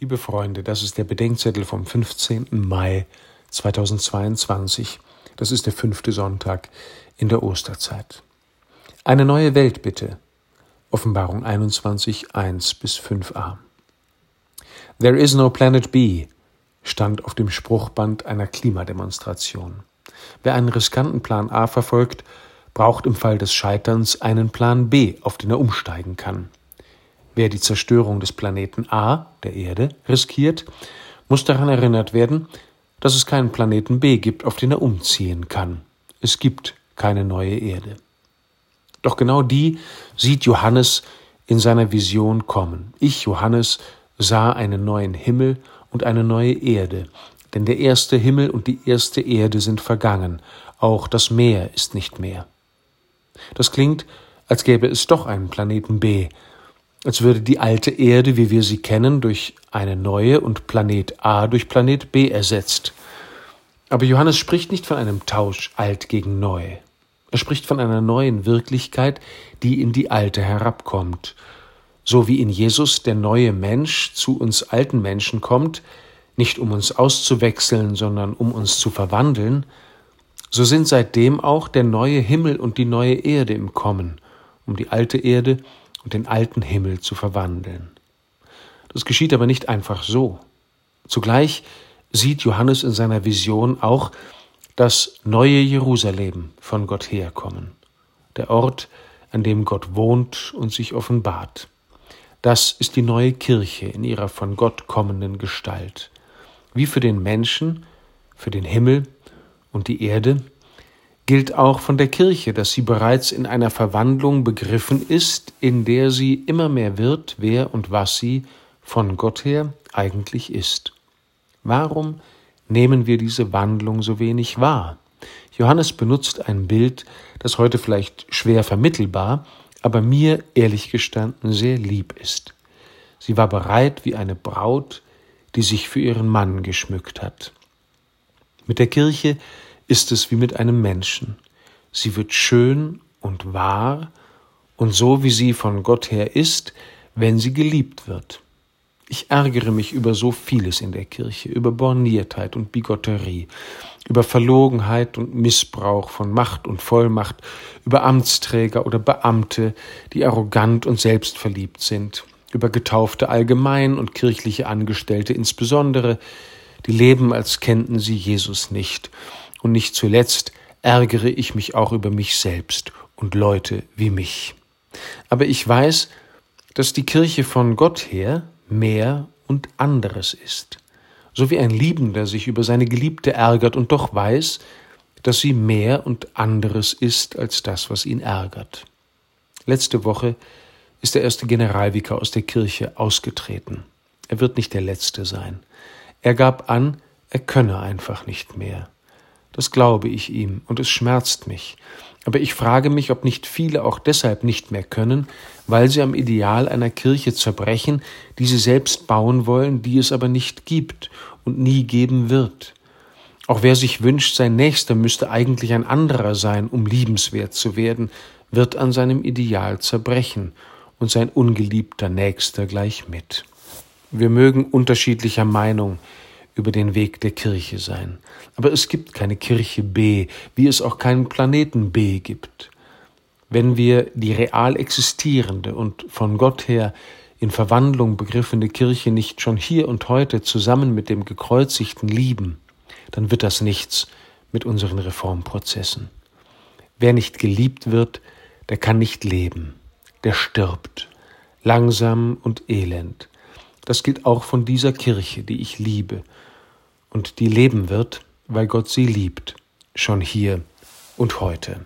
Liebe Freunde, das ist der Bedenkzettel vom 15. Mai 2022. Das ist der fünfte Sonntag in der Osterzeit. Eine neue Welt bitte. Offenbarung 21, 1 bis 5a. There is no planet B stand auf dem Spruchband einer Klimademonstration. Wer einen riskanten Plan A verfolgt, braucht im Fall des Scheiterns einen Plan B, auf den er umsteigen kann. Wer die Zerstörung des Planeten A, der Erde, riskiert, muss daran erinnert werden, dass es keinen Planeten B gibt, auf den er umziehen kann. Es gibt keine neue Erde. Doch genau die sieht Johannes in seiner Vision kommen. Ich, Johannes, sah einen neuen Himmel und eine neue Erde, denn der erste Himmel und die erste Erde sind vergangen, auch das Meer ist nicht mehr. Das klingt, als gäbe es doch einen Planeten B, als würde die alte Erde, wie wir sie kennen, durch eine neue und Planet A durch Planet B ersetzt. Aber Johannes spricht nicht von einem Tausch alt gegen neu. Er spricht von einer neuen Wirklichkeit, die in die alte herabkommt. So wie in Jesus der neue Mensch zu uns alten Menschen kommt, nicht um uns auszuwechseln, sondern um uns zu verwandeln, so sind seitdem auch der neue Himmel und die neue Erde im Kommen, um die alte Erde und den alten Himmel zu verwandeln. Das geschieht aber nicht einfach so. Zugleich sieht Johannes in seiner Vision auch das neue Jerusalem von Gott herkommen, der Ort, an dem Gott wohnt und sich offenbart. Das ist die neue Kirche in ihrer von Gott kommenden Gestalt. Wie für den Menschen, für den Himmel und die Erde, gilt auch von der Kirche, dass sie bereits in einer Verwandlung begriffen ist, in der sie immer mehr wird, wer und was sie von Gott her eigentlich ist. Warum nehmen wir diese Wandlung so wenig wahr? Johannes benutzt ein Bild, das heute vielleicht schwer vermittelbar, aber mir ehrlich gestanden sehr lieb ist. Sie war bereit wie eine Braut, die sich für ihren Mann geschmückt hat. Mit der Kirche ist es wie mit einem Menschen. Sie wird schön und wahr und so, wie sie von Gott her ist, wenn sie geliebt wird. Ich ärgere mich über so vieles in der Kirche, über Borniertheit und Bigotterie, über Verlogenheit und Missbrauch von Macht und Vollmacht, über Amtsträger oder Beamte, die arrogant und selbstverliebt sind, über Getaufte allgemein und kirchliche Angestellte insbesondere, die leben, als kennten sie Jesus nicht und nicht zuletzt ärgere ich mich auch über mich selbst und Leute wie mich. Aber ich weiß, dass die Kirche von Gott her mehr und anderes ist, so wie ein Liebender sich über seine Geliebte ärgert und doch weiß, dass sie mehr und anderes ist als das, was ihn ärgert. Letzte Woche ist der erste Generalvikar aus der Kirche ausgetreten. Er wird nicht der letzte sein. Er gab an, er könne einfach nicht mehr. Das glaube ich ihm, und es schmerzt mich. Aber ich frage mich, ob nicht viele auch deshalb nicht mehr können, weil sie am Ideal einer Kirche zerbrechen, die sie selbst bauen wollen, die es aber nicht gibt und nie geben wird. Auch wer sich wünscht, sein Nächster müsste eigentlich ein anderer sein, um liebenswert zu werden, wird an seinem Ideal zerbrechen und sein ungeliebter Nächster gleich mit. Wir mögen unterschiedlicher Meinung über den Weg der Kirche sein. Aber es gibt keine Kirche B, wie es auch keinen Planeten B gibt. Wenn wir die real existierende und von Gott her in Verwandlung begriffene Kirche nicht schon hier und heute zusammen mit dem Gekreuzigten lieben, dann wird das nichts mit unseren Reformprozessen. Wer nicht geliebt wird, der kann nicht leben, der stirbt, langsam und elend. Das gilt auch von dieser Kirche, die ich liebe und die leben wird, weil Gott sie liebt, schon hier und heute.